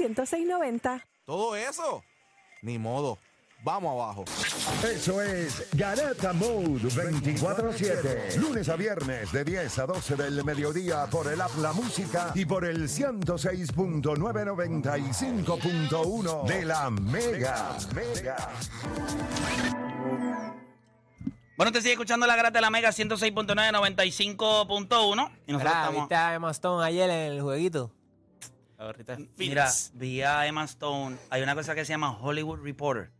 10690. ¿Todo eso? Ni modo. Vamos abajo. Eso es Garata Mode 24-7. Lunes a viernes de 10 a 12 del mediodía por el App La Música y por el 106.995.1 de la Mega. Mega. Bueno, te sigue escuchando la grata de la Mega 106.9, 95.1. Y nosotros Mira, estamos. ¿viste a Emma Stone ayer en el jueguito? Mira, vi a Emma Stone. Hay una cosa que se llama Hollywood Reporter.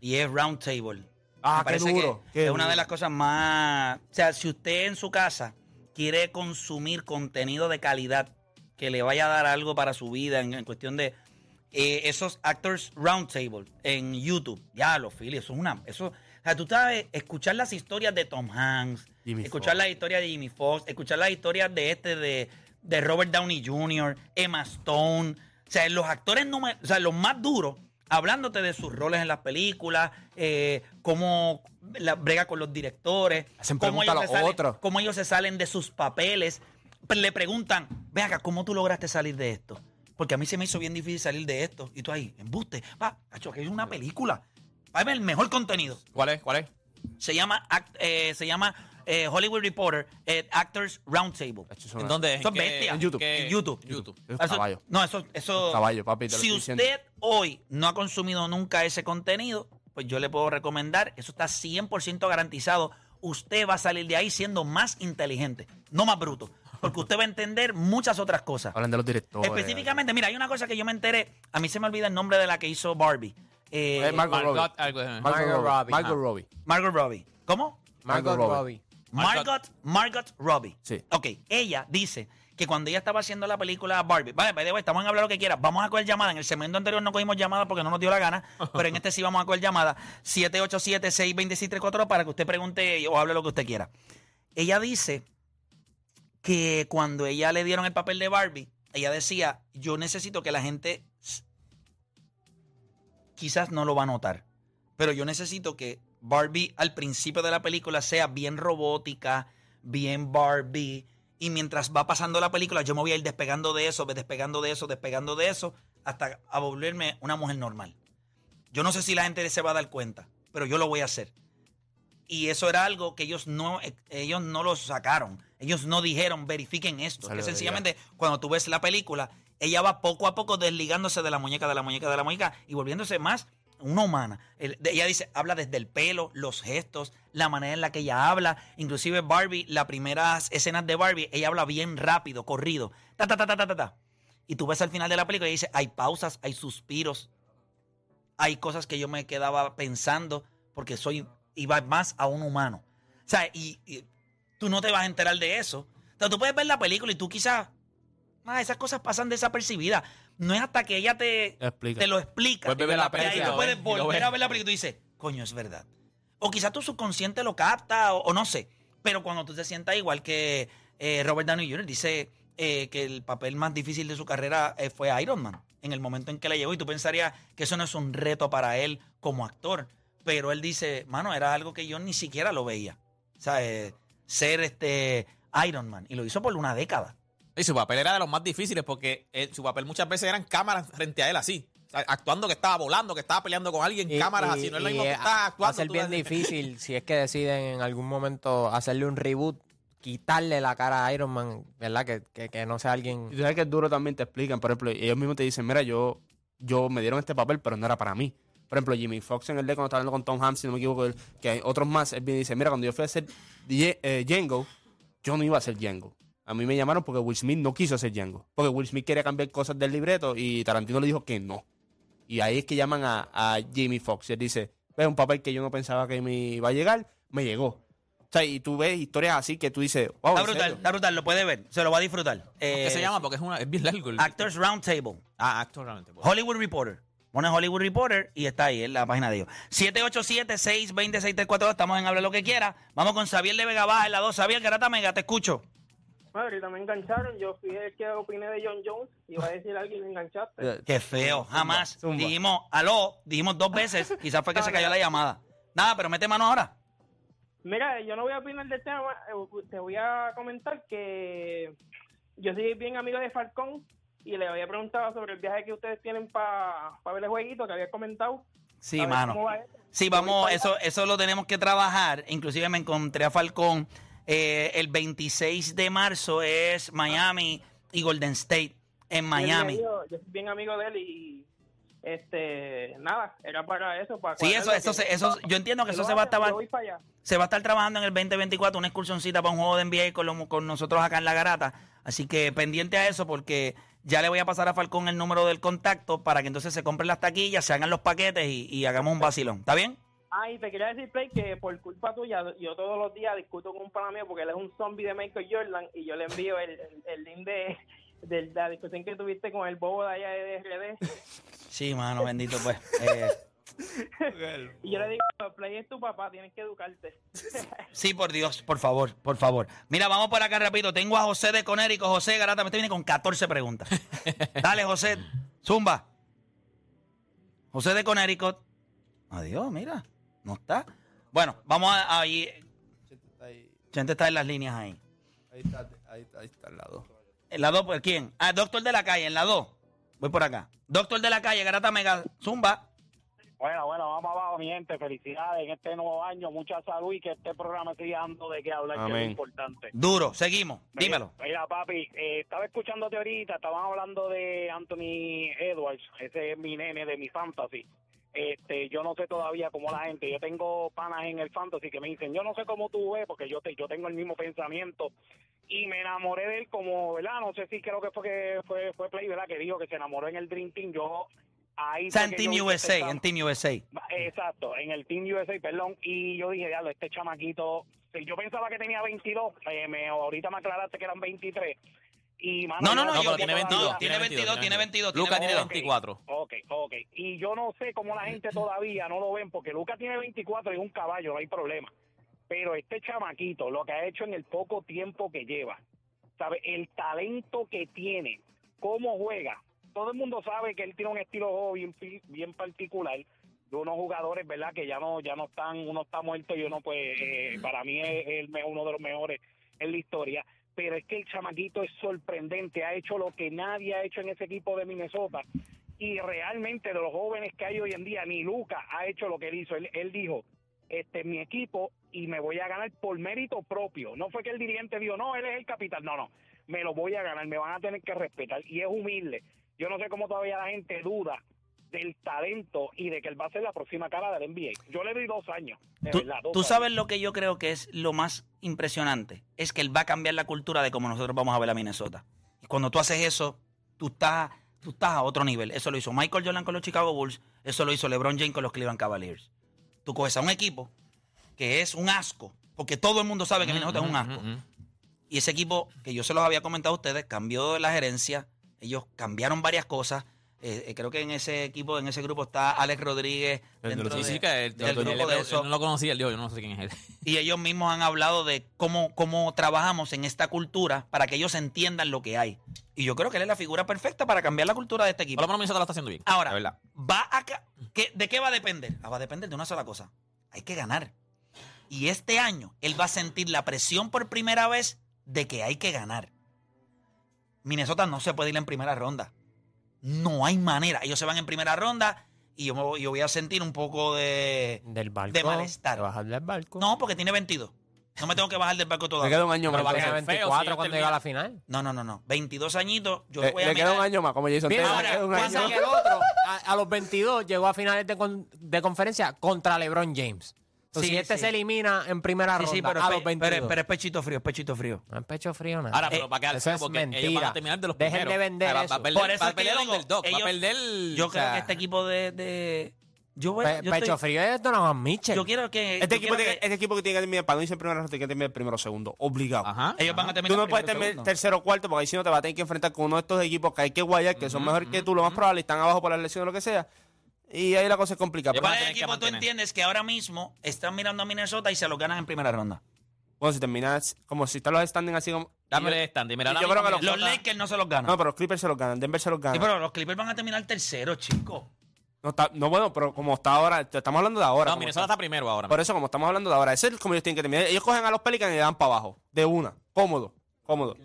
Y es Roundtable. Ah, Me qué parece duro, que qué es una duro. de las cosas más. O sea, si usted en su casa quiere consumir contenido de calidad que le vaya a dar algo para su vida en, en cuestión de eh, esos Actors Roundtable en YouTube. Ya, los Philly, eso es una. Eso, o sea, tú sabes, escuchar las historias de Tom Hanks, Jimmy escuchar Fox. las historias de Jimmy Fox, escuchar las historias de este, de, de Robert Downey Jr., Emma Stone. O sea, los actores, número- o sea, los más duros, hablándote de sus roles en las películas, eh, cómo la brega con los directores, Hacen cómo a ellos, se los salen, otros. cómo ellos se salen de sus papeles. Pero Le preguntan, ve acá, ¿cómo tú lograste salir de esto? Porque a mí se me hizo bien difícil salir de esto. Y tú ahí, embuste. Va, cacho, que es una película. Va a ver el mejor contenido. ¿Cuál es? ¿Cuál es? Se llama, act- eh, se llama eh, Hollywood Reporter eh, Actors Roundtable. ¿En dónde es? Es ¿En qué- bestia. en YouTube. En YouTube. YouTube. Eso caballo. No, eso, eso. Caballo, papi, te lo Si estoy usted diciendo. hoy no ha consumido nunca ese contenido, pues yo le puedo recomendar, eso está 100% garantizado. Usted va a salir de ahí siendo más inteligente, no más bruto. Porque usted va a entender muchas otras cosas. Hablan de los directores. Específicamente, mira, hay una cosa que yo me enteré. A mí se me olvida el nombre de la que hizo Barbie. Eh, Eh, Margot Robbie. Margot, algo de- Margot Margot Robbie. Margot. Robbie. Margot Robbie. ¿Cómo? Margot Margot Robbie. Margot, Margot Robbie. Sí. Ok, ella dice que cuando ella estaba haciendo la película Barbie, vale, the way, estamos en hablar lo que quiera, vamos a coger llamada. En el segmento anterior no cogimos llamada porque no nos dio la gana, pero en este sí vamos a coger llamada. 787-626-34 para que usted pregunte o hable lo que usted quiera. Ella dice que cuando ella le dieron el papel de Barbie, ella decía, yo necesito que la gente quizás no lo va a notar, pero yo necesito que Barbie al principio de la película sea bien robótica, bien Barbie, y mientras va pasando la película yo me voy a ir despegando de eso, despegando de eso, despegando de eso, hasta a volverme una mujer normal. Yo no sé si la gente se va a dar cuenta, pero yo lo voy a hacer. Y eso era algo que ellos no, eh, ellos no lo sacaron. Ellos no dijeron, verifiquen esto. Que sencillamente, cuando tú ves la película, ella va poco a poco desligándose de la muñeca, de la muñeca, de la muñeca y volviéndose más una humana. Ella dice, habla desde el pelo, los gestos, la manera en la que ella habla. Inclusive Barbie, las primeras escenas de Barbie, ella habla bien rápido, corrido. Ta, ta, ta, ta, ta, ta. Y tú ves al final de la película y dice, hay pausas, hay suspiros, hay cosas que yo me quedaba pensando porque soy iba más a un humano. O sea, y, y tú no te vas a enterar de eso. O sea, tú puedes ver la película y tú quizás, ah, esas cosas pasan desapercibidas. No es hasta que ella te, te lo explica. Puedes ver la que ahí película, tú puedes y volver a ver la película y tú dices, coño, es verdad. O quizás tu subconsciente lo capta o, o no sé. Pero cuando tú te sientas igual que eh, Robert Downey Jr., dice eh, que el papel más difícil de su carrera eh, fue Iron Man en el momento en que le llegó. Y tú pensarías que eso no es un reto para él como actor. Pero él dice, mano, era algo que yo ni siquiera lo veía. O sea, eh, ser este Iron Man. Y lo hizo por una década. Y su papel era de los más difíciles porque eh, su papel muchas veces eran cámaras frente a él así. Actuando que estaba volando, que estaba peleando con alguien, Y- cámaras y- así. No es lo mismo que es- estás Va actuando. a ser bien difícil si es que deciden en algún momento hacerle un reboot, quitarle la cara a Iron Man, ¿verdad? Que, que, que no sea alguien. Y tú sabes que es duro también te explican, por ejemplo, ellos mismos te dicen, mira, yo, yo me dieron este papel, pero no era para mí. Por ejemplo, Jimmy Fox en el de cuando estaba hablando con Tom Hanks, si no me equivoco, él- que hay otros más, él viene y dice, mira, cuando yo fui a hacer eh, Django, yo no iba a ser Django. A mí me llamaron porque Will Smith no quiso ser Django. Porque Will Smith quería cambiar cosas del libreto y Tarantino le dijo que no. Y ahí es que llaman a, a Jimmy Fox. Y él dice, es un papel que yo no pensaba que me iba a llegar, me llegó. O sea, y tú ves historias así que tú dices, wow, Está ¿en brutal, está brutal, lo puede ver, se lo va a disfrutar. ¿Qué Eh, se llama? Porque es, una, es bien largo. el- Actors Roundtable. Ah, actor realmente. pues. Hollywood Reporter. Pone Hollywood Reporter y está ahí en la página de ellos. 787-620-6342. Estamos en Habla lo que quiera. Vamos con Xavier de Vega Baja en la 2. Xavier Garata Mega, te escucho. Ahorita me engancharon. Yo fui el que opiné de John Jones. Iba a decir a alguien, me enganchaste. Qué feo, jamás. zumba. Dijimos, aló, dijimos dos veces. Quizás fue que se cayó la llamada. Nada, pero mete mano ahora. Mira, yo no voy a opinar del tema. eh, Te voy a comentar que yo soy bien amigo de Falcón. y le había preguntado sobre el viaje que ustedes tienen para ver el jueguito que había comentado. Sí, mano. va. Sí, vamos, eso, eso lo tenemos que trabajar. Inclusive me encontré a Falcón. Eh, el 26 de marzo es Miami y Golden State en Miami. yo soy bien amigo de él y este nada, era para eso, para Sí, eso, se- eso, yo entiendo que eso se va a estar, se va a estar trabajando en el 2024, una excursioncita para un juego de NBA con, lo- con nosotros acá en La Garata. Así que pendiente a eso porque ya le voy a pasar a Falcón el número del contacto para que entonces se compren las taquillas, se hagan los paquetes y, y hagamos un vacilón. ¿Está bien? Ah, y te quería decir, Play, que por culpa tuya, yo todos los días discuto con un pana mío porque él es un zombie de Michael Jordan y yo le envío el, el, el link de, de la discusión que tuviste con el bobo de allá de RD. Sí, mano, bendito pues. Eh, Y yo le digo, Play es tu papá, tienes que educarte. Sí, por Dios, por favor, por favor. Mira, vamos por acá rapidito. Tengo a José de Conérico. José Garata, me viene con 14 preguntas. Dale, José, zumba. José de Connecticut. Adiós, mira, no está. Bueno, vamos a, a ahí. Ahí, Gente está en las líneas ahí. ahí está, ahí, está, ahí está al lado. En la 2, ¿por quién? Ah, Doctor de la Calle, en la 2. Voy por acá. Doctor de la Calle, Garata Mega, zumba. Bueno, bueno, vamos abajo, mi gente. Felicidades en este nuevo año. Mucha salud y que este programa siga dando de qué hablar, que es Amén. importante. Duro, seguimos. Mira, Dímelo. Mira, papi, eh, estaba escuchándote ahorita, estaban hablando de Anthony Edwards, ese es mi nene de mi fantasy. Este, yo no sé todavía cómo la gente, yo tengo panas en el fantasy que me dicen, yo no sé cómo tú ves, porque yo te, yo tengo el mismo pensamiento y me enamoré de él como, ¿verdad? No sé si creo que fue que fue, fue Play, ¿verdad? Que dijo que se enamoró en el Dream Team. Yo ahí Está fue en Team USA, en Team USA. Exacto, en el Team USA, perdón, y yo dije, diablo, este chamaquito, yo pensaba que tenía 22, eh, me, ahorita me aclaraste que eran 23, y mano, No, no, no, No, yo- pero tiene todavía- 22. no, tiene 22, tiene 22, Luca tiene tiene 22. 24. Ok, ok, y yo no sé cómo la gente todavía no lo ven, porque Lucas tiene 24 y es un caballo, no hay problema, pero este chamaquito, lo que ha hecho en el poco tiempo que lleva, ¿sabe? El talento que tiene, cómo juega, todo el mundo sabe que él tiene un estilo de juego bien, bien particular, de unos jugadores, ¿verdad? Que ya no ya no están, uno está muerto y uno, pues, eh, para mí es el, me- uno de los mejores en la historia. Pero es que el chamaquito es sorprendente, ha hecho lo que nadie ha hecho en ese equipo de Minnesota. Y realmente de los jóvenes que hay hoy en día, ni Luca ha hecho lo que él hizo. Él, él dijo, este es mi equipo y me voy a ganar por mérito propio. No fue que el dirigente dijo, no, él es el capitán. No, no, me lo voy a ganar, me van a tener que respetar. Y es humilde. Yo no sé cómo todavía la gente duda del talento y de que él va a ser la próxima cara del NBA. Yo le doy dos años, de Tú, verdad. dos tú años. sabes lo que yo creo que es lo más impresionante. Es que él va a cambiar la cultura de cómo nosotros vamos a ver a Minnesota. Y cuando tú haces eso, tú estás, tú estás a otro nivel. Eso lo hizo Michael Jordan con los Chicago Bulls. Eso lo hizo LeBron James con los Cleveland Cavaliers. Tú coges a un equipo que es un asco, porque todo el mundo sabe que Minnesota es un asco. Y ese equipo, que yo se los había comentado a ustedes, cambió la gerencia. Ellos cambiaron varias cosas. Eh, eh, creo que en ese equipo, en ese grupo está Alex Rodríguez. dentro Sí, de- sí, que él, del él- grupo él- de él eso. no lo conocía, yo no sé quién es él. Y ellos mismos han hablado de cómo, cómo trabajamos en esta cultura para que ellos entiendan lo que hay. Y yo creo que él es la figura perfecta para cambiar la cultura de este equipo. Por lo menos lo está haciendo bien. Ahora, va a ¿qué- ¿de qué va a depender? Ah, va a depender de una sola cosa. Hay que ganar. Y este año él va a sentir la presión por primera vez de que hay que ganar. Minnesota no se puede ir en primera ronda. No hay manera. Ellos se van en primera ronda y yo, me voy- yo voy a sentir un poco de... Del barco. De malestar. bajar del barco. No, porque tiene 22. No me tengo que bajar del barco Le todavía. queda un año Pero más. va a Tiene ser feo si 24 ellos cuando llega a la final. No, no, no, no. 22 añitos. Yo Le, voy a le queda mirar- un año más, como Jason Mira, Taylor. ahora, le queda un ¿cuánto- año. Que el otro, a, a los 22, llegó a finales de, con- de conferencia contra LeBron James. Entonces, Sí, si este sí. se elimina en primera ronda sí, pero, a es los pe- 22. pero, pero es pechito frío, es pechito frío. no es pecho frío nada. Ahora, Eh, pero va a quedar eso es porque ellos mentira. van a terminar de los Dejen primeros. de vender O sea, va- eso. Va a perder, Por eso va a es que perder yo el va a ellos- perder... Yo o creo sea, que este equipo de... de- yo, voy, Pe- yo, pecho estoy- frío es Donovan Mitchell. yo quiero que... Este yo equipo, quiero tiene, que- este equipo que tiene que terminar, para no irse en primera ronda, tiene que terminar primero o segundo. Obligado. Ajá. ellos van a Tú terminar no puedes terminar tercero o cuarto, porque ahí si no te vas a tener que enfrentar con uno de estos equipos que hay que guayar, que son mejores que tú, lo más probable, y están abajo por la lesión o lo que sea. Y ahí la cosa es complicada. ¿Cuál es el equipo tú entiendes que ahora mismo están mirando a Minnesota y se lo ganan en primera ronda? bueno, si terminas, como si están los standing así como. Dame el stand. Mira, yo creo que los- Los Lakers no se los ganan. No, pero los Clippers se los ganan, Denver se los gana. Sí, pero los Clippers van a terminar tercero, chicos. no, está, no, bueno, pero como está ahora, estamos hablando de ahora. No, Minnesota está. está primero ahora. Por eso, como estamos hablando de ahora, ese es como ellos tienen que terminar. Ellos cogen a los Pelicans y le dan para abajo, de una, cómodo, cómodo.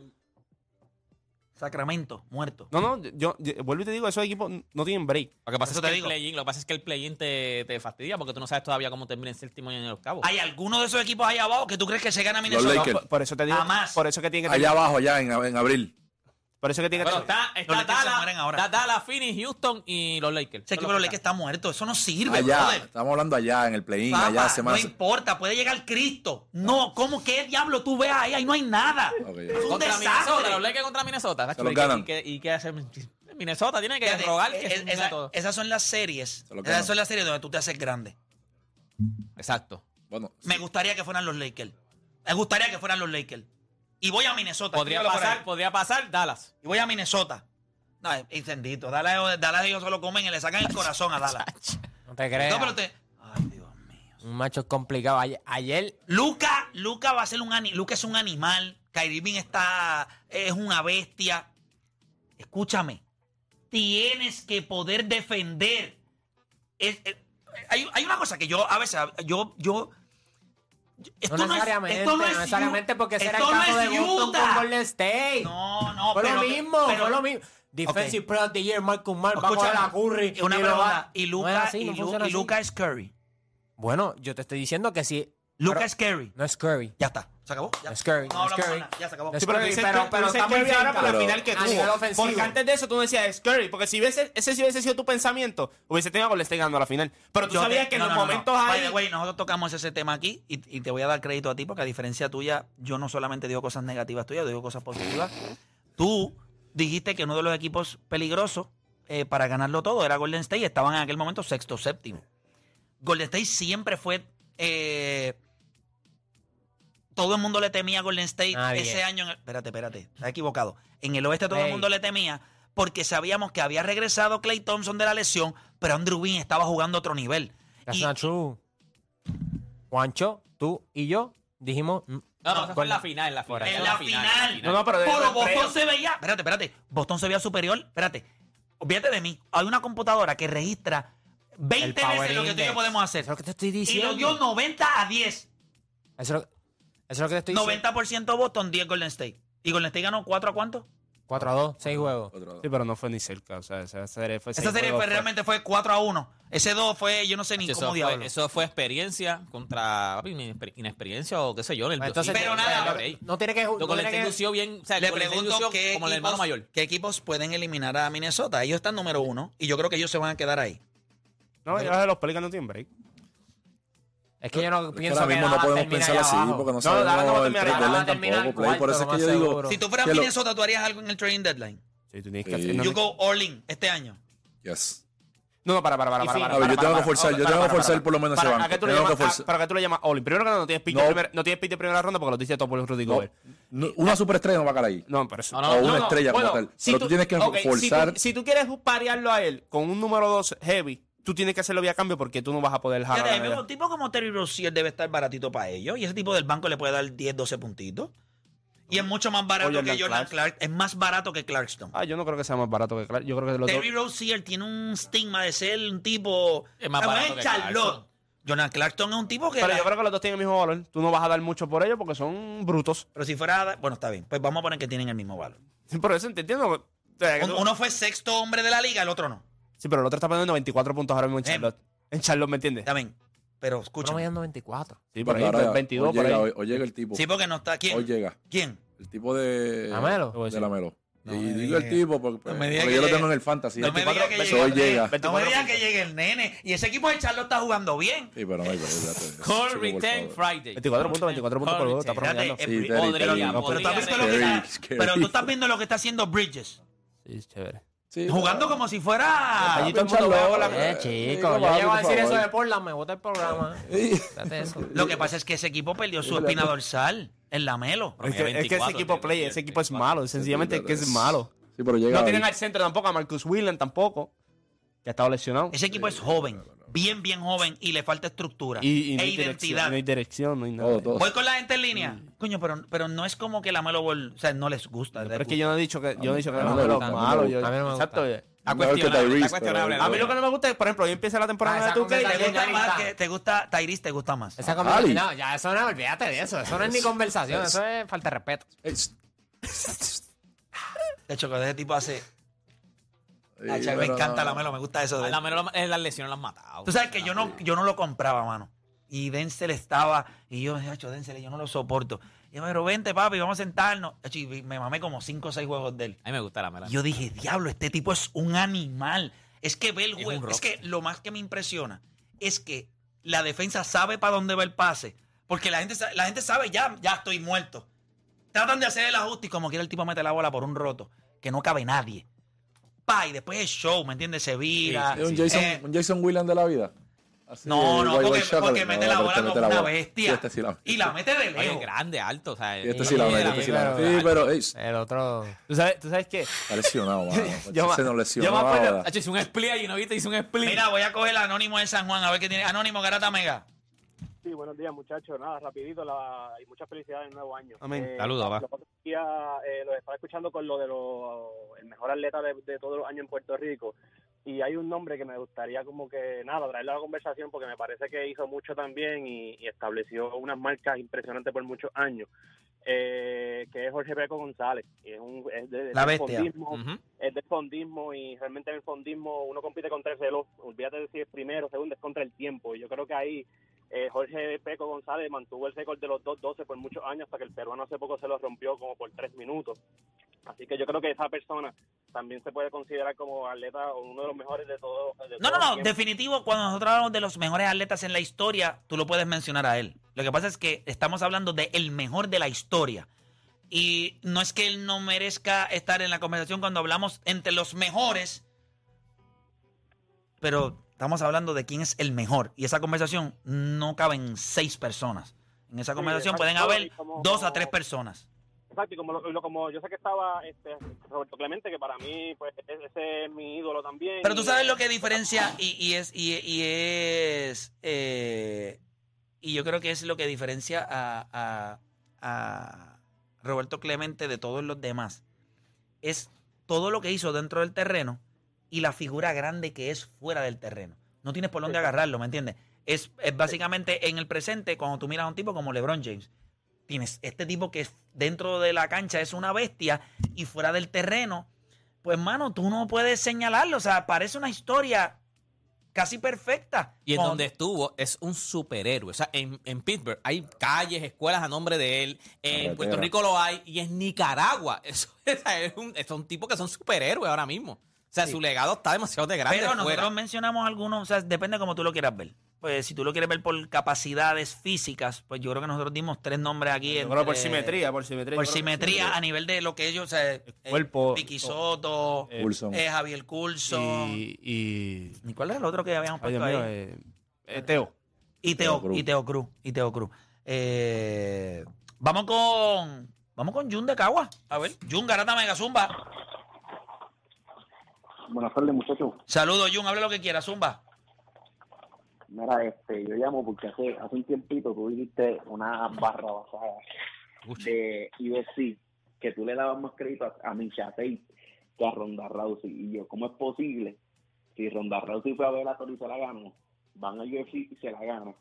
Sacramento, muerto. No, no, yo, yo- vuelvo y te digo, esos equipos no tienen break. Lo que pasa es te que el digo. play-in, lo que pasa es que el play-in te, te fastidia porque tú no sabes todavía cómo termina el séptimo y en los cabos. ¿Hay alguno de esos equipos ahí abajo que tú crees que se gana Los Minnesota? Por, por eso te digo, Jamás. por eso que tiene que Allá abajo, allá en, en abril. Por eso que tiene que Pero está, está Los Lakers se Dallas, mueren ahora. está Dallas, Phoenix, Houston y los Lakers. Equipo de los Lakers está muerto. Eso no sirve, Allá, brother. estamos hablando allá en el play-in, allá semana. no importa, puede llegar Cristo. No, ¿cómo qué diablo tú ves ahí? Ahí no hay nada. Ok. Es un Contra desastre. Minnesota, los Lakers contra Minnesota. Se los ¿Y qué- ganan. ¿Y qué, y qué hace Minnesota? Tiene que Fíjate, rogar que es- se esa- todo. esas son las series. Se Esas son las series donde tú te haces grande. Exacto. Bueno, Me gustaría que fueran los Lakers. Me gustaría que fueran los Lakers. Y voy a Minnesota. Podría pasar, podría pasar Dallas. Y voy a Minnesota. No, es incendito. Dallas, Dallas ellos se lo comen y le sacan el corazón a Dallas. No te creas. No, pero te... Ay, Dios mío. Un macho complicado. Ayer, ayer Luca, Luca va a ser un ani- Luca es un animal. Kyrie Irving está es una bestia. Escúchame. Tienes que poder defender. Es- es- hay, hay una cosa que yo a veces yo yo esto no es- necesariamente, esto no, es necesariamente porque ese era el caso de es Boston Utah. con Golden State. No, no, fue pero lo mismo, pero- fue lo mismo. Defensive Ok. Player of the Year, Marcus Mark, va a Escúchame, coger a Curry. una y lo pregunta. va- Y Luca, así, y, Lu-. Luca es Curry. Bueno, yo te estoy diciendo que sí. Luca es Curry. No es Curry. Ya está. ¿Se acabó? Ya. No es Curry. No No es Curry. Ya se acabó. No Sí, pero, dices pero- pero muy Curry ahora por la Pero- final que tuvo. nivel ofensivo. Porque antes de eso tú decías es Curry, porque si, hubiese, ese sí hubiese sido tu pensamiento, hubiese tenido a Golden State ganando la final. Pero tú Yo sabías te- que en no, los no, no, no. momentos By ahí... the way, nosotros tocamos ese tema aquí y, y te voy a dar crédito a ti porque a diferencia tuya, yo no solamente digo cosas negativas tuyas, yo digo cosas positivas. Tú dijiste que uno de los equipos peligrosos eh, para ganarlo todo era Golden State y estaban en aquel momento sexto séptimo. Golden State siempre fue... eh, todo el mundo le temía a Golden State Nadie. ese año. en el- espérate, espérate, está equivocado. En el oeste todo el mundo le temía porque sabíamos que había regresado Clay Thompson de la lesión, pero Andrew Bean estaba jugando a otro nivel. That's Y- not true. Juancho, tú y yo dijimos. mm, No, no, eso fue en la final, en la final. En la final. No, no, pero de- Pero Boston se veía. Espérate, espérate. Boston se veía superior. Espérate. Olvídate de mí. Hay una computadora que registra 20 El veces lo que tú y yo podemos hacer. Eso es lo que te estoy Y diciendo. lo dio 90 a 10. Eso es lo, eso es lo que te estoy diciendo. 90% Boston, 10 Golden State. ¿Y Golden State ganó 4 a cuánto? 4 a 2, 6 juegos. Sí, pero no fue ni cerca. O sea, esa serie fue Esa serie fue- realmente fue 4 a 1. Ese 2 fue, yo no sé ni Eso cómo fue, diablo. eso fue experiencia contra inexper- inexperiencia o qué sé yo. Entonces, Pero nada, no tiene que Lo no Golden tiene State que- lució bien. O sea, Le pregunto qué como el hermano equipos, mayor. qué equipos pueden eliminar a Minnesota. Ellos están número uno y yo creo que ellos se van a quedar ahí. No, ya los Pelicans no tienen break. Es que yo no Es que pienso ahora que mismo no Dallas podemos pensar así abajo. porque no No, no sabemos va a el trade deadline tampoco, Play. Por eso es que yo digo... Si tú fueras que lo- Minnesota, ¿tú harías algo en el trading deadline? Sí, tú tienes que Sí. hacer. No, You no, go all in este año. Yes. no, no, para, para, para. Para, fin. para, A ver, yo tengo que forzar, yo tengo que forzar por lo menos ese Para, banco. ¿a qué tú le Tengo llamas- que. ¿Para qué tú le llamas all-in? Primero que nada, no tienes pick No. de primera- no tienes pick de primera ronda porque lo dice todo por Rudy No, Gobert. no, una superestrella no va a caer ahí. No, pero eso. No, no, o no, una no. estrella como tal. si Pero tú tienes que forzar... Si tú, quieres parearlo a él con un número 2 heavy, tú tienes que hacerlo vía cambio porque tú no vas a poder jalar. Fíjate, un tipo como Terry Rozier debe estar baratito para ellos. Y ese tipo del banco le puede dar 10, 12 puntitos. Y es mucho más barato Jordan que Jordan. Clark. Es más barato que Clarkson. Ah, yo no creo que sea más barato que Clark. Yo creo que los Terry dos. Rozier tiene un estigma de ser un tipo. Es más barato en que Charlotte. Clarkson. Jordan Clarkson es un tipo que. Pero la- yo creo que los dos tienen el mismo valor. Tú no vas a dar mucho por ellos porque son brutos. pero si fuera. Bueno, está bien. Pues vamos a poner que tienen el mismo valor. Sí, por eso te entiendo. O sea, que Un- tú- Uno fue sexto hombre de la liga, el otro no. Sí, pero el otro está poniendo 24 puntos ahora mismo en Eh. Charlotte. En Charlotte, ¿me entiendes? Está bien. Pero Uno escúchame. me 24. Sí, por ahí, Ahora ya, 22 hoy por llega, ahí. Hoy, hoy llega el tipo. Sí, porque no está. ¿Quién? Hoy llega. ¿Quién? El tipo de... Lamelo. De la Melo. No y digo el tipo porque, no porque que yo lo llegue- tengo en el fantasy. No me 24 digas que llegue hoy el llega. nene. No me 24 digas que llegue el nene. Y ese equipo de Charlotte está jugando bien. Sí, pero no hay. Call favor. Friday. 24 puntos, 24 puntos por juego. Está promediando. Sí, eh, lo pero tú estás viendo lo que está haciendo Bridges. Sí, es chévere. Sí, Jugando como si fuera. Allí todo el mundo la- Eh, Eh, chico, yo llego a por decir eso favor. de Portland, me bota el programa. Sí. Date eso. Lo que pasa es que ese equipo perdió su espina dorsal en la Melo. Es que, es que ese 24, equipo play, ese equipo es malo. Sencillamente es que es malo. Sí, pero llega No tienen ahí. al centro tampoco, a Marcus Williams tampoco. Que ha estado lesionado. Ese equipo es joven, bien, bien joven y le falta estructura Y, y no e hay identidad. no hay dirección, no hay nada. Todo, todo. Voy con la gente en línea. Coño, pero, pero no es como que la Melo Ball, o sea, no les gusta. Pero es que yo no he dicho que yo no he dicho que malo. yo- A mí no me Exacto. gusta. oye. Cuestionable, cuestionable. A mí lo que no me gusta es, por ejemplo, yo empieza la temporada Ah, de 2K y ¿Te gusta más está. que te gusta Tyrese te gusta más? Esa Ali. conversación, no, ya eso no, olvídate de eso. Eso no es ni conversación, eso es falta de respeto. Es- De hecho, cuando ese tipo hace. Me encanta no. la melo, me gusta eso de. La menor, eh, las lesiones las han matado. Tú sabes que yo no, yo no lo compraba, mano. Y Denzel estaba, y yo, hecho, Denzel, yo no lo soporto. Y yo, pero vente, papi, vamos a sentarnos. Y me mamé como cinco o seis juegos de él. A mí me gusta la mela. Y yo dije, diablo, este tipo es un animal. Es que ve el juego. Es que lo más que me impresiona es que la defensa sabe para dónde va el pase. Porque la gente, la gente sabe, ya, ya estoy muerto. Tratan de hacer el ajuste y como quiera el tipo mete la bola por un roto, que no cabe nadie. Pa, y después es show, ¿me entiendes? Se vira. Es un Jason, Eh, un Jason Williams de la vida. Así, no, no, porque, porque mete No, la bola este como mete la una bola. bestia. Sí, este sí la y la mete de lejos. grande, alto. O sea, Sí, este eh, sí la mete, este sí la mete. Sí, pero ey, El otro. ¿Tú sabes, ¿Tú sabes qué? está lesionado, mano. Yo Se nos lesionó. yo me acuerdo- hizo un split ahí, ¿no viste? Hizo un split. Mira, voy a coger el anónimo de San Juan, a ver qué tiene. Anónimo, Garata Mega. Sí, buenos días, muchachos. Nada, rapidito la, y muchas felicidades en el nuevo año. Amén. Saludos, va. Los días, eh, los estaba escuchando con lo de lo, el mejor atleta de, de todos los años en Puerto Rico. Y hay un nombre que me gustaría como que, nada, traerlo a la conversación porque me parece que hizo mucho también y, y estableció unas marcas impresionantes por muchos años. Eh, que es Jorge Peco González. Y es un, es de- La del fondismo, es del fondismo y realmente en el fondismo uno compite contra el reloj. Olvídate de si es primero, segundo, es contra el tiempo. Y yo creo que ahí eh, Jorge Peco González mantuvo el récord de los 2.12 por muchos años hasta que el peruano hace poco se lo rompió como por tres minutos. Así que yo creo que esa persona también se puede considerar como atleta o uno de los mejores de todo. de No, no, todo no, tiempo. definitivo, cuando nosotros hablamos de los mejores atletas en la historia, tú lo puedes mencionar a él. Lo que pasa es que estamos hablando de el mejor de la historia. Y no es que él no merezca estar en la conversación cuando hablamos entre los mejores, pero estamos hablando de quién es el mejor. Y esa conversación no caben seis personas. En esa conversación pueden haber como- dos a tres personas. Exacto, y como, lo- como yo sé que estaba este, Roberto Clemente, que para mí pues e- ese es mi ídolo también. Pero tú sabes lo que diferencia y, y es y, y es eh, y yo creo que es lo que diferencia a, a- a Roberto Clemente de todos los demás es todo lo que hizo dentro del terreno y la figura grande que es fuera del terreno. No tienes por dónde agarrarlo, ¿me entiendes? Es, es básicamente en el presente cuando tú miras a un tipo como LeBron James. Tienes este tipo que es- dentro de la cancha es una bestia y fuera del terreno pues, mano, tú no puedes señalarlo. O sea, parece una historia casi perfecta. Y en Cuando- donde estuvo es un superhéroe. O sea, en, en Pittsburgh hay calles, escuelas a nombre de él. En. Puerto Rico lo hay. Y en Nicaragua. Eso, es un, son tipos que son superhéroes ahora mismo. O sea, Sí. su legado está demasiado de grande Pero fuera. nosotros mencionamos algunos, o sea, depende como tú lo quieras ver. Pues si tú lo quieres ver por capacidades físicas, pues yo creo que nosotros dimos tres nombres aquí. Yo creo por simetría, por simetría. Por simetría a nivel de lo que ellos, o sea, eh, cuerpo, Vicky Soto, eh, eh, Javier Coulson. Y, y, ¿Y cuál era el otro que habíamos ay, puesto Dios mío, ahí? eh, eh, Teo. Y Teo, Teo Cruz. y Teo Cruz, y Teo Cruz. Eh, vamos con vamos con Jun de Cagua. A ver, Jun Garata Mega Zumba. Buenas tardes, muchachos. Saludos, Jun, hable lo que quiera, Zumba. Mira, este, yo llamo porque hace, hace un tiempito tú dijiste una barra basada de UFC que tú le dabas más crédito a, a Tate que a Ronda Rousey. Y yo, ¿cómo es posible? Si Ronda Rousey fue a ver a Tori y se la ganó, van al UFC y se la gana,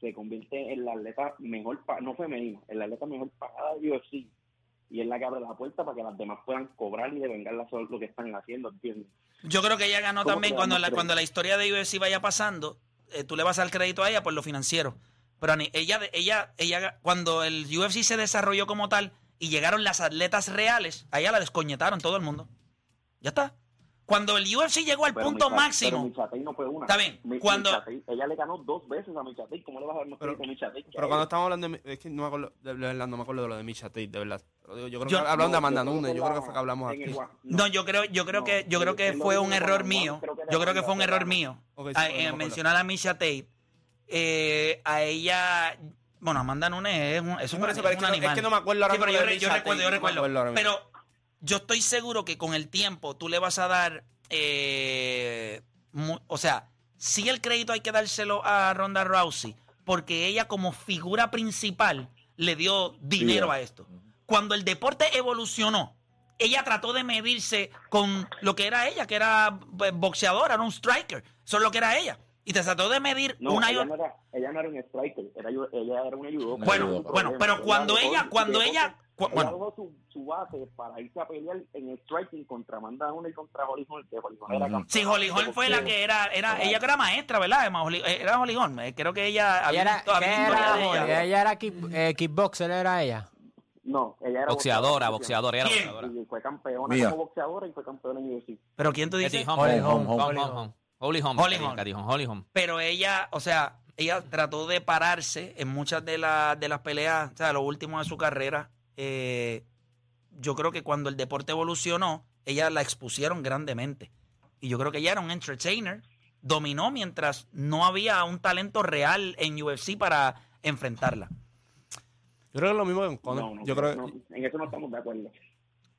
se convierte en la atleta mejor, no femenina, en la atleta mejor pagada de UFC. Y es la que abre la puerta para que las demás puedan cobrar y devengar lo que están haciendo, ¿entiendes? Yo creo que ella ganó ¿Cómo también cuando la, cuando la historia de UFC vaya pasando, eh, tú le vas a dar crédito a ella por lo financiero. Pero ella, ella, ella, cuando el UFC se desarrolló como tal y llegaron las atletas reales, a ella la descoñetaron todo el mundo. Ya está. Cuando el UFC llegó al Pero punto máximo, Pero Micha Tate no fue una. Está bien, Mi- cuando- ella le ganó dos veces a Micha Tate. ¿Cómo le vas a dar más Pero- Pero cuando estamos hablando de. Es que no me acuerdo, de verdad, no me acuerdo de lo de Misha Tate, de verdad. Yo creo Yo- que hablaron de Amanda Nunes, yo creo que fue que hablamos aquí. el no, yo creo, yo creo no, que, yo creo que fue un error mío. Yo creo que fue un error mío. Mencionar a Misha Tate. Eh, a ella, bueno, Amanda Nunes es un, es un, animal. es que no me acuerdo ahora Sí, pero yo, de recuerdo, yo recuerdo. Pero yo estoy seguro que con el tiempo tú le vas a dar, eh, o sea, sí el crédito hay que dárselo a Ronda Rousey, porque ella como figura principal le dio dinero a esto. Cuando el deporte evolucionó, ella trató de medirse con lo que era ella, que era pues, boxeadora, era un striker. Eso es lo que era ella. Y te trató de medir No, una ella, no era, ella no era un striker, era, ella era una judoka. Bueno, bueno, pero cuando ella, cuando ella, Cu- ella bueno. dejó su, su base para irse a pelear en el striking contra Amanda Nunes y contra Holly Holm, que Holly Holm era Ujú. campeona Sí, Holly Holm fue la que era, era ella que era maestra, ¿verdad? Emma Holly- eh, era Holly Holm. Eh, Creo que ella Ella había, era, visto- había ¿qué historia era, de ella. Ella, ella era kick- eh, kickboxer, era ella. No, ella era Boxeadora, boxeadora, era ¿Quién? boxeadora. Y fue campeona Mía. como boxeadora y fue campeona en UFC. Pero ¿quién tú dices? Holly Hom, Holm, Holly Hom, Holm. Hom. Holly Holm. Holly Holm. Holm. Holly Holm. Pero ella, o sea, ella trató de pararse en muchas de, las de las peleas, o sea, lo último de su carrera. Eh, yo creo que cuando el deporte evolucionó, ella la expusieron grandemente. Y yo creo que ella era un entertainer. Dominó mientras no había un talento real en UFC para enfrentarla. Yo creo que es lo mismo que con Conor. No, no, yo creo no, en eso no estamos de acuerdo.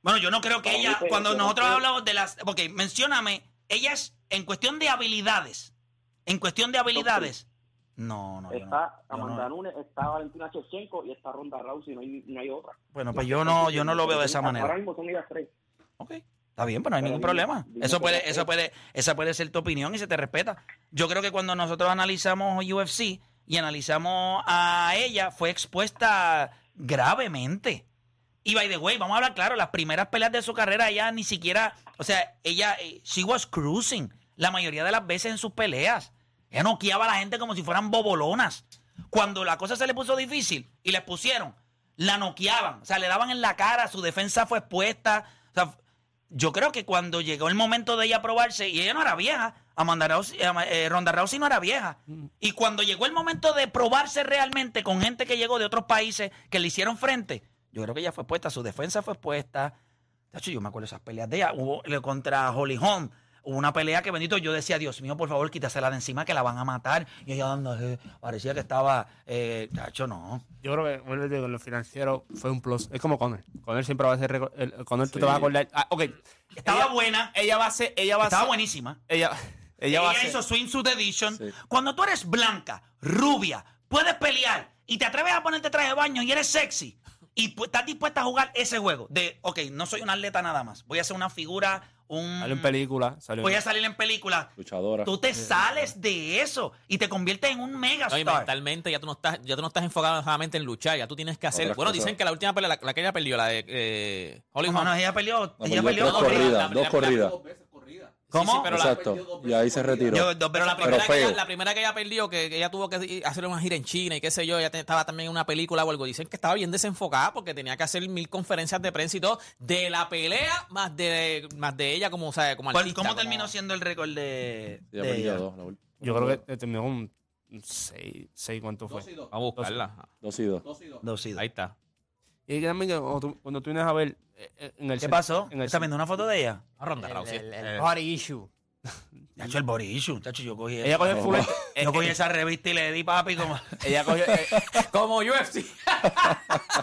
Bueno, yo no creo que Para ella, cuando nosotros hablamos de las... Ok, mencióname, ella es en cuestión de habilidades. En cuestión de habilidades. No, no. Está no. Amanda Nunes, está Valentina Shevchenko y está Ronda Rousey, no hay, no hay otra. Bueno, pues yo no, yo no lo veo de esa Ahora manera. mismo son ellas tres. Ok, está bien, pero no hay ningún problema. Eso puede, eso puede, esa puede ser tu opinión y se te respeta. Yo creo que cuando nosotros analizamos UFC y analizamos a ella, fue expuesta gravemente. Y by the way, vamos a hablar claro, las primeras peleas de su carrera, ella ni siquiera, o sea, ella, eh, she was cruising la mayoría de las veces en sus peleas. Ella noqueaba a la gente como si fueran bobolonas. Cuando la cosa se le puso difícil y les pusieron, la noqueaban, o sea, le daban en la cara, su defensa fue expuesta. O sea, yo creo que cuando llegó el momento de ella probarse, y ella no era vieja, Amanda Rousey- eh, eh, Ronda Rousey no era vieja. Y cuando llegó el momento de probarse realmente con gente que llegó de otros países que le hicieron frente, yo creo que ella fue puesta, su defensa fue puesta. De hecho, yo me acuerdo esas peleas de ella. Hubo le- contra Holly Holm. Hubo una pelea que bendito, yo decía, Dios mío, por favor, quítasela de encima que la van a matar. Y ella dando, eh, parecía que estaba, eh, chacho, no. Yo creo que, te digo, lo financiero fue un plus. Es como Conor. Conor siempre va a ser. el- tú Sí. te vas a acordar. Ah, ok. Estaba Ella- buena, Ella va a ser. Ella va a estaba ser. buenísima. Ella, ella va a Ella ser. hizo Swimsuit Edition. Sí. Cuando tú eres blanca, rubia, puedes pelear y te atreves a ponerte traje de baño y eres sexy y estás dispuesta a jugar ese juego de, ok, no soy un atleta nada más, voy a hacer una figura, un... Salió en película. Salió Voy a salir en película. Luchadora. Tú te sales de eso y te conviertes en un No, y megastar. mentalmente ya tú no estás, ya tú no estás enfocado solamente en luchar, ya tú tienes que hacer. Otras bueno, cosas. dicen que la última pelea, la, la que ella perdió, la de eh, Holly No, Holm. no, ella peleó, No, ella perdió peleó no, con- la- corridas, dos corridas. ¿Cómo? Sí, sí, pero la- Exacto. Y ahí se retiró. Yo- Pero la Pero primera, que ella, la primera que ella perdió, que, que ella tuvo que hacer una gira en China y qué sé yo, ella te- estaba también en una película o algo. Dicen que estaba bien desenfocada porque tenía que hacer mil conferencias de prensa y todo de la pelea más de más de ella como, o sea, como ¿Cuál- artista. ¿Cómo como- terminó siendo el récord de, Ya de perdió ella? dos, la. Yo creo que terminó con 6, ¿cuánto fue? A buscarla. Dos y dos. Dos y dos. Ahí está. Y también que cuando tú, cuando tú vienes a ver eh, eh, en el ¿Qué pasó? En el ¿Estás viendo una foto de ella? A Ronda El, Rousey. el- el Eh, body issue. Chacho, el body issue. Chacho, yo cogí Ella cogió el full. Yo cogí esa revista y le di papi como... Ella cogió. eh, como UFC.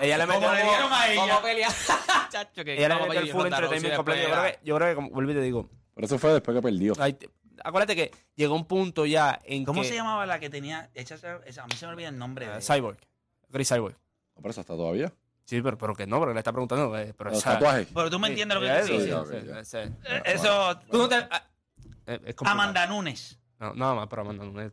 ella le metió Como le dieron a ella. Como pelea. Chacho, que Ella le como metió el full Ronda entertainment completo. Yo creo que, yo creo que como vuelvo y te digo, Pero eso fue después que perdió. ay, acuérdate que llegó un punto ya en ¿Cómo que se llamaba la que tenía... Hecha esa- esa- a mí se me olvida el nombre. eh, de- Cyborg. Chris Cyborg. No, pero eso está todavía. Sí, pero, pero que no, porque le está preguntando. eh, pero Los esa- tatuajes. Pero tú me entiendes lo que te sí, sí, sí, sí. Eh, Eso... Tú no te- eh, es. Amanda Nunes No, nada más, pero Amanda Nunes.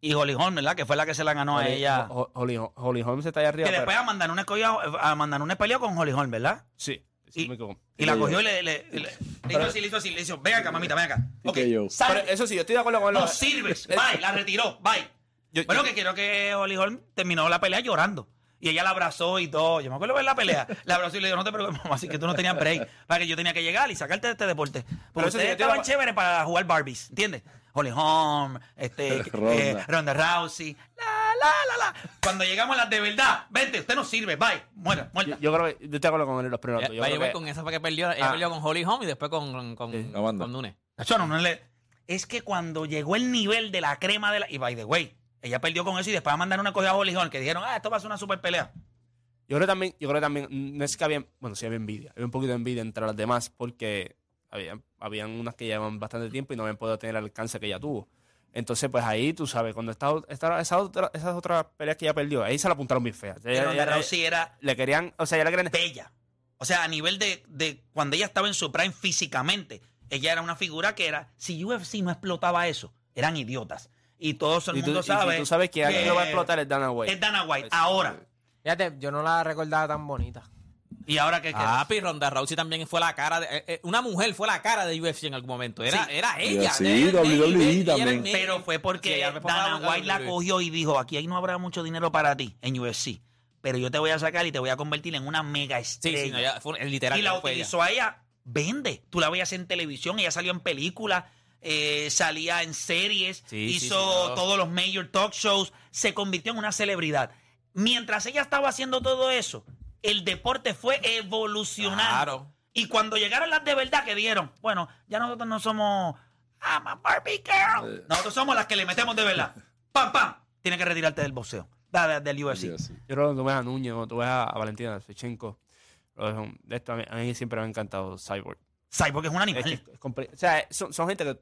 y Holly Holm, ¿verdad? Que fue la que se la ganó a ella. Ho- Holly, Holly Holmes está ahí arriba. Que pero- después Amanda Nunes, cogió, Amanda Nunes peleó con Holly Holm, ¿verdad? Sí, sí, Y-. Y la cogió y le, le, le- le hizo así, le hizo así, le hizo, ven acá, mamita, ven acá. Ok, que yo. sal, Pero eso sí, yo estoy de acuerdo con no lo sirves, bye, la retiró, bye. Yo- Bueno, yo- que quiero que Holly Holm terminó la pelea llorando. Y ella la abrazó y todo. Yo me acuerdo ver la pelea. La abrazó y le dijo, no te preocupes, mamá, así que tú no tenías break. Para que yo tenía que llegar y sacarte de este deporte. Porque eso sí, ustedes yo estaban chéveres para jugar Barbies, ¿entiendes? Holly Holm, este, Ronda. eh, Ronda Rousey, la, la, la, la. Cuando llegamos a las de verdad, vente, usted no sirve, bye, muera, Yo, muerta. yo creo que yo de acuerdo con los primeros. Yo va a creo llevar que- con esa fue que perdió. Ella Ah. perdió con Holly Holm y después con, con, Sí, la banda. con Nunes. Nacho, no, no le- Es que cuando llegó el nivel de la crema de la. Y by the way, ella perdió con eso y después mandaron una cogida a Holm que dijeron, ah, esto va a ser una super pelea. Yo creo también, yo creo también, no es que había, bueno, sí había envidia, había un poquito de envidia entre las demás porque había, habían unas que llevaban bastante tiempo y no habían podido tener el alcance que ella tuvo. Entonces, pues ahí, tú sabes, cuando esa otra- esas otras peleas que ella perdió, ahí se la apuntaron bien feas. Ella- Ronda ella- Rousey era le querían, o sea, ella le querían... bella. O sea, a nivel de, de cuando ella estaba en su prime físicamente, ella era una figura que era, si UFC no explotaba eso, eran idiotas. Y todo el Y tú, mundo y- y sabe. tú sabes que alguien que lo va a explotar es Dana White. Es Dana White. Es- Ahora, Fíjate, yo no la recordaba tan bonita. ¿Y ahora qué queda? Ah, pero Ronda Rousey también fue la cara de. eh, eh, una mujer fue la cara de UFC en algún momento. Era, Sí. era ella. Sí, WWE también. Pero fue Sí, porque para Dana White la WWE. cogió y dijo, aquí ahí no habrá mucho dinero para ti en UFC, pero yo te voy a sacar y te voy a convertir en una mega Sí, estrella. sí, no, ella fue, literal. y la fue ella. utilizó a ella, vende. Tú la veías en televisión, ella salió en películas, eh, salía en series, Sí, hizo sí, todos los major talk shows, se convirtió en una celebridad. Mientras ella estaba haciendo todo eso, el deporte fue evolucionando. Claro. Y cuando llegaron las de verdad que dieron, bueno, ya nosotros no somos I'm a Barbie girl. Nosotros somos las que le metemos de verdad. ¡Pam, pam! Tienes que retirarte del boxeo, da- del UFC. Yo creo que tú ves a Núñez, tú ves a, Valentina de- De esto a mí, a mí siempre me ha encantado Cyborg. Cyborg es un animal. es o sea, son, son gente que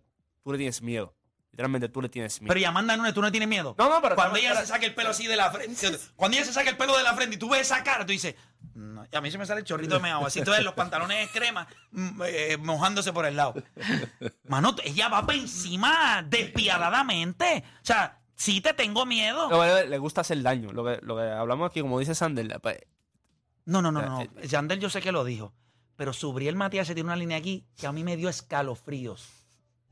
tú le tienes miedo. Literalmente tú le tienes miedo. Pero y Amanda Nunes, tú no tienes miedo. no, no, pero Cuando ella se saca el pelo así de la frente, cuando ella se saca el pelo de la frente y tú ves esa cara, tú dices, "No", y a mí se me sale el chorrito de meado. Así tú ves los pantalones de crema mm, eh, mojándose por el lado. Mano, ella va por encima despiadadamente. O sea, sí te tengo miedo. Le gusta hacer daño. Lo que, lo que hablamos aquí, como dice Sander, pues, No, no, no, no. Yandel yo sé que lo dijo. Pero Subriel Matías se tiene una línea aquí que a mí me dio escalofríos.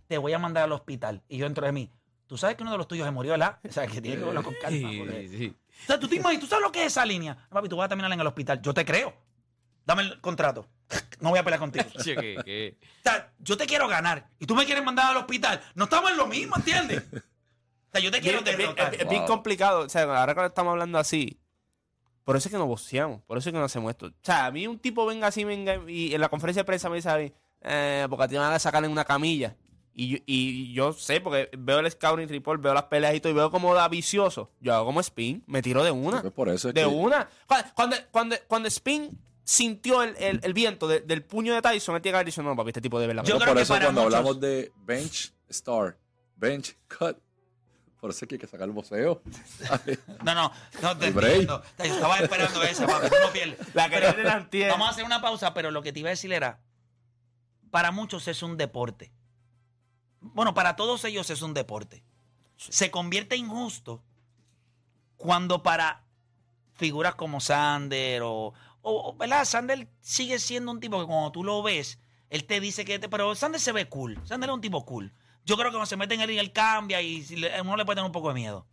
Te voy a mandar al hospital. Y yo entro de mí. Tú sabes que uno de los tuyos se murió, ¿verdad? O sea, que tiene que verlo con calma. porque- O sea, tú te imaginas, tú sabes lo que es esa línea. Papi, tú vas a terminar en el hospital. Yo te creo. Dame el contrato. No voy a pelear contigo. O sea, yo te quiero ganar. Y tú me quieres mandar al hospital. No estamos en lo mismo, ¿entiendes? O sea, yo te quiero bien- es bien- derrotar. es- es bien Wow. complicado. O sea, ahora que estamos hablando así, por eso es que nos boceamos, por eso es que no hacemos esto. O sea, a mí un tipo venga así, venga, y en la conferencia de prensa me dice a mí, eh, porque a ti me van a sacar en una camilla. Y yo, y yo sé, porque veo el scouting report, veo las peleas y todo, y veo cómo da vicioso. Yo hago como spin, me tiro de una. Por eso es de que- una. Cuando, cuando, cuando, Spin sintió el, el- el viento de- del puño de Tyson, él tiene que haber dicho, no, papi, este tipo de verdad. Yo creo por que eso para cuando muchos- hablamos de bench star, bench cut, por eso es que hay que sacar el voceo. No, no, no te entiendo. Yo estaba esperando esa, papi. No pierdes. La que Pero. Vamos a hacer una pausa, pero lo que te iba a decir era, para muchos es un deporte. Bueno, para todos ellos es un deporte. Se convierte injusto cuando para figuras como Sander o, o- ¿verdad? Sander sigue siendo un tipo que cuando tú lo ves, él te dice que, te, pero Sander se ve cool. Sander es un tipo cool. Yo creo que cuando se mete en él, él cambia y uno le puede tener un poco de miedo.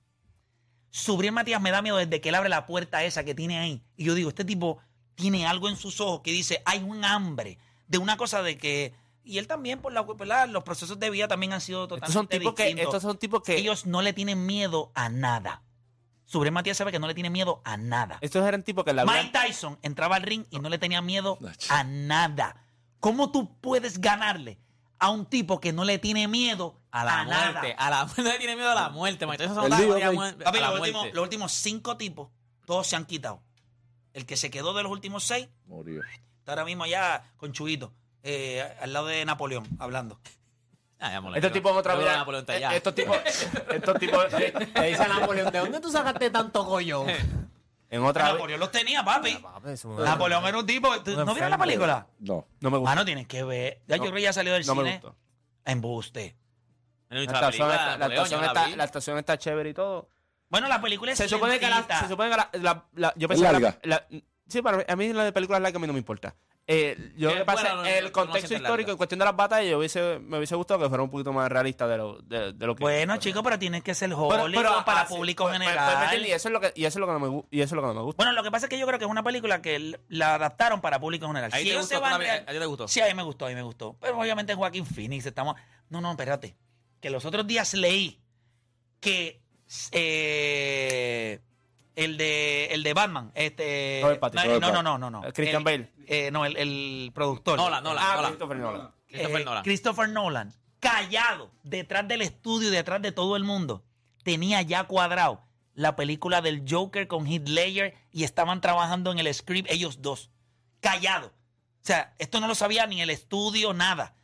Subriel Matías me da miedo desde que él abre la puerta esa que tiene ahí. Y yo digo, este tipo tiene algo en sus ojos que dice, hay un hambre de una cosa de que... Y él también, por la, ¿verdad? los procesos de vida también han sido totalmente Estos son tipos que, distintos. estos son tipos que, Ellos no le tienen miedo a nada. Subriel Matías sabe que no le tiene miedo a nada. estos eran tipos que la Mike Tyson entraba al ring y no le tenía miedo a nada. ¿Cómo tú puedes ganarle a un tipo que no le tiene miedo A la nada? muerte. A la muerte. tiene miedo a la muerte. Mike Tyson que la los últimos cinco tipos, todos se han quitado. El que se quedó de los últimos seis, Murió. está ahora mismo allá con Chuito, eh, al lado de Napoleón, hablando. Ah, estos tipos en otra está eh, estos tipos, estos tipos eh, Le dice a Napoleón, ¿de dónde tú sacaste tanto collón? en otra vida, Napoleón los tenía, papi. Un- Napoleón era un tipo. ¿tú- Un ¿No vieron la película? No. no me Ah, gusta, no tienes que ver. Ya yo creo que ya salió del no me cine. gustó. Embuste. La película, está, la, la chévere y todo. Bueno, la película es Se supone que la, lentita. se supone que la, la- la- yo pensé que la, larga. la- sí, para mí, a mí la de películas largas a mí no me importa. Eh, yo Es lo que pasa buena, no- es el no contexto histórico en cuestión de las batallas, yo hubiese, me hubiese gustado que fuera un poquito más realista de lo, de, de lo que. Bueno, chicos, pero tienes que ser Hollywood pero, para ah, público pues- pues- general. pues, y eso es lo que y eso es lo que no me gu- y eso es lo que no me gusta. Bueno, lo que pasa es que yo creo que es una película que la adaptaron para público general. ¿A ti Si te ellos gustó? se van ¿A ti- a- a ti te gustó? Sí, a mí me gustó, a mí me gustó. Pero obviamente Joaquín Phoenix, estamos... No, no, espérate. Que los otros días leí que eh, el de el de Batman, este... Robert Pattinson. no, Robert no, no, no, no. Christian El- Bale. eh, no, el, el productor. Nolan, Nolan, ah, Nolan. Christopher Nolan. Christopher Eh, Nolan. Christopher Nolan, callado, detrás del estudio y detrás de todo el mundo, tenía ya cuadrado la película del Joker con Heath Ledger y estaban trabajando en el script ellos dos, callado. O sea, esto no lo sabía ni el estudio, nada.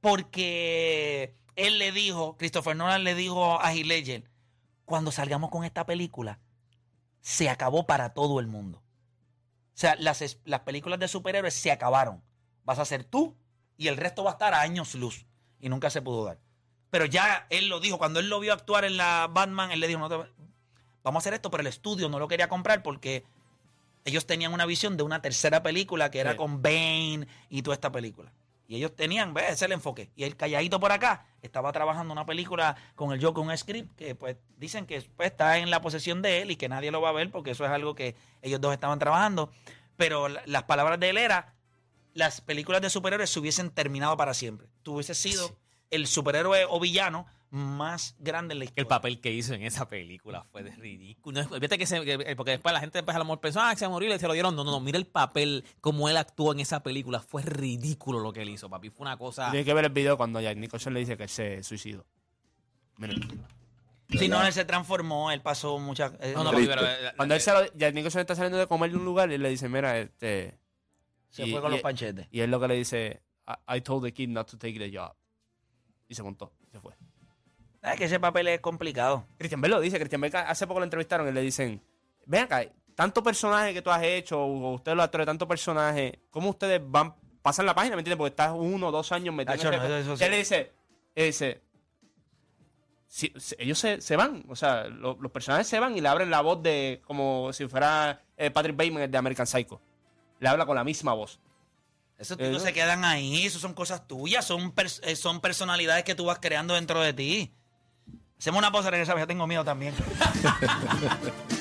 Porque él le dijo, Christopher Nolan le dijo a Heath Ledger, cuando salgamos con esta película, se acabó para todo el mundo. O sea, las, las películas de superhéroes se acabaron. Vas a ser tú y el resto va a estar a años luz. Y nunca se pudo dar. Pero ya él lo dijo, cuando él lo vio actuar en la Batman, él le dijo, no te- vamos a hacer esto, pero el estudio no lo quería comprar porque ellos tenían una visión de una tercera película que era Sí. con Bane y toda esta película. Y ellos tenían, ¿ves? Ese es el enfoque. Y el calladito por acá estaba trabajando una película con el Joker, un script que pues dicen que pues, está en la posesión de él y que nadie lo va a ver porque eso es algo que ellos dos estaban trabajando. Pero la- las palabras de él era, las películas de superhéroes se hubiesen terminado para siempre. Tú hubieses sido el superhéroe o villano más grande en la historia. El papel que hizo en esa película fue de ridículo. No, fíjate que se- que- porque después la gente después a lo mejor pensó, ah, se va a morir y se lo dieron. No, no, no. Mira el papel, como él actuó en esa película. Fue ridículo lo que él hizo, papi. Fue una cosa. Tienes que ver el video cuando Jack Nicholson le dice que él se suicidó. Miren. Si no, él se transformó, él pasó muchas... eh, No, no, pero, eh, Cuando él se lo, Jack Nicholson está saliendo de comer de un lugar y le dice, mira, este... se y- fue con y- los panchetes. Y él lo que le dice, I, I told the kid not to take the job. Y se montó, se fue. Es que ese papel es complicado. Christian Bell lo dice, Christian Bell hace poco lo entrevistaron y le dicen, ven acá, tanto personaje que tú has hecho, o ustedes los actores, tanto personaje, ¿cómo ustedes van, pasan la página, ¿me entiendes? Porque estás uno o dos años. Tacho, en no, ese- eso él le dice, él dice, ellos se, se van, o sea, lo- los personajes se van y le abren la voz de, como si fuera eh, Patrick Bateman, el de American Psycho. Le habla con la misma voz. Esos Eh, tipos no. se quedan ahí, eso son cosas tuyas, son, eh, son personalidades que tú vas creando dentro de ti. Hacemos una pausa, regresamos, ya tengo miedo también.